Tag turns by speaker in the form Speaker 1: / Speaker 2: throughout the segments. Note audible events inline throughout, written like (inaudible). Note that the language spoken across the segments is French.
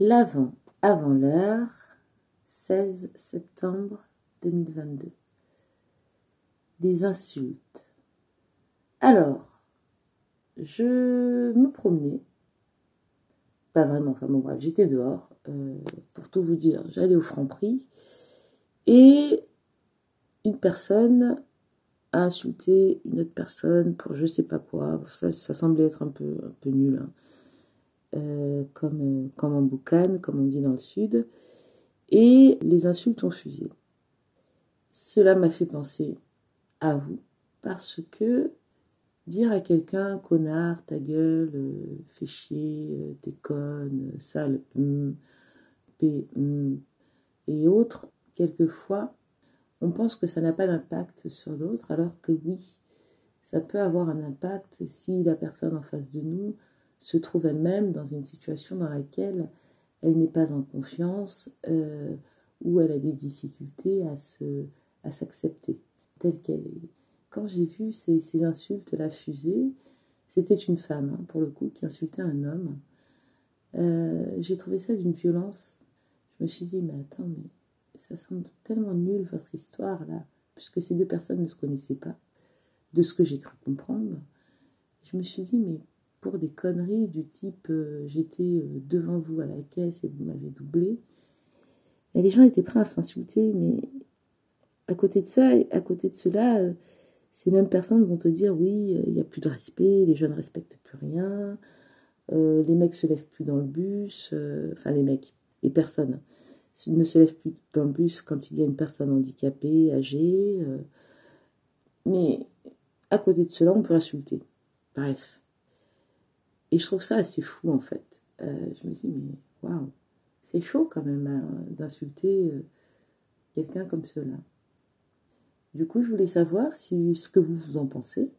Speaker 1: L'avant, avant l'heure, 16 septembre 2022. Des insultes. Alors, je me promenais, pas vraiment, enfin bon bref, j'étais dehors, euh, pour tout vous dire, j'allais au franc prix, et une personne a insulté une autre personne pour je sais pas quoi, ça, ça semblait être un peu, un peu nul, hein. Euh, comme, euh, comme en boucan, comme on dit dans le sud, et les insultes ont fusé. Cela m'a fait penser à vous, parce que dire à quelqu'un connard, ta gueule, euh, fais chier, t'es conne, sale, hum, et autres, quelquefois, on pense que ça n'a pas d'impact sur l'autre, alors que oui, ça peut avoir un impact si la personne en face de nous se trouve elle-même dans une situation dans laquelle elle n'est pas en confiance, euh, où elle a des difficultés à, se, à s'accepter telle qu'elle est. Quand j'ai vu ces, ces insultes la fusée, c'était une femme, hein, pour le coup, qui insultait un homme. Euh, j'ai trouvé ça d'une violence. Je me suis dit, mais attends, mais ça semble tellement nul votre histoire là, puisque ces deux personnes ne se connaissaient pas, de ce que j'ai cru comprendre. Je me suis dit, mais pour des conneries du type euh, j'étais euh, devant vous à la caisse et vous m'avez doublé. Les gens étaient prêts à s'insulter, mais à côté de ça, à côté de cela, euh, ces mêmes personnes vont te dire oui, il n'y a plus de respect, les jeunes ne respectent plus rien, les mecs se lèvent plus dans le bus, enfin les mecs, les personnes ne se lèvent plus dans le bus quand il y a une personne handicapée, âgée. mais à côté de cela, on peut insulter. Bref. Et je trouve ça assez fou en fait. Euh, je me dis, mais waouh, c'est chaud quand même hein, d'insulter euh, quelqu'un comme cela. Du coup, je voulais savoir ce que vous, vous en pensez.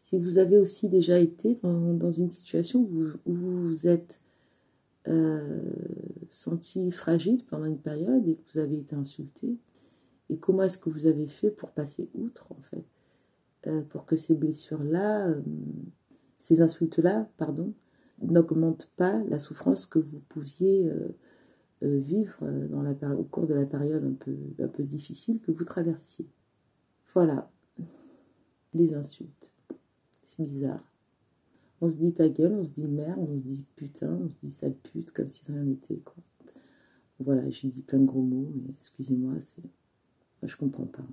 Speaker 1: Si vous avez aussi déjà été dans, une situation où, vous vous êtes euh, senti fragile pendant une période et que vous avez été insulté. Et comment est-ce que vous avez fait pour passer outre, en fait, pour que ces blessures-là ces insultes-là, pardon, n'augmentent pas la souffrance que vous pouviez euh, euh, vivre euh, au cours de la période un peu, difficile que vous traversiez. Voilà, les insultes. C'est bizarre. On se dit ta gueule, on se dit merde, on se dit putain, on se dit sale pute, comme si rien n'était, quoi. Voilà, j'ai dit plein de gros mots, mais excusez-moi, c'est... Moi, je comprends pas.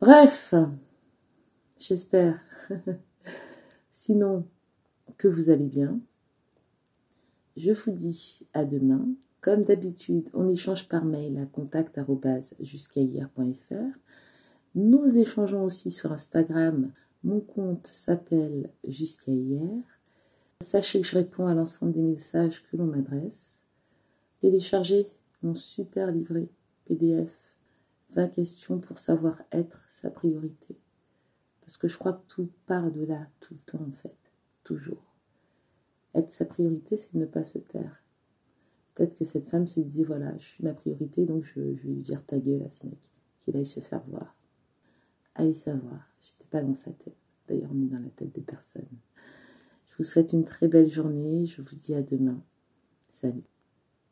Speaker 1: Bref, j'espère (laughs) Sinon, que vous allez bien. Je vous dis à demain. Comme d'habitude, on échange par mail à contact.jusqu'à-hier.fr. Nous échangeons aussi sur Instagram. Mon compte s'appelle Jusqu'à hier. Sachez que je réponds à l'ensemble des messages que l'on m'adresse. Téléchargez mon super livret PDF 20 questions pour savoir être sa priorité. Parce que je crois que tout part de là, tout le temps en fait, toujours. Être sa priorité, c'est de ne pas se taire. Peut-être que cette femme se disait, voilà, je suis ma priorité, donc je, je vais lui dire ta gueule à ce mec, qu'il aille se faire voir. Allez savoir, j'étais pas dans sa tête. D'ailleurs, on est dans la tête des personnes. Je vous souhaite une très belle journée, je vous dis à demain. Salut.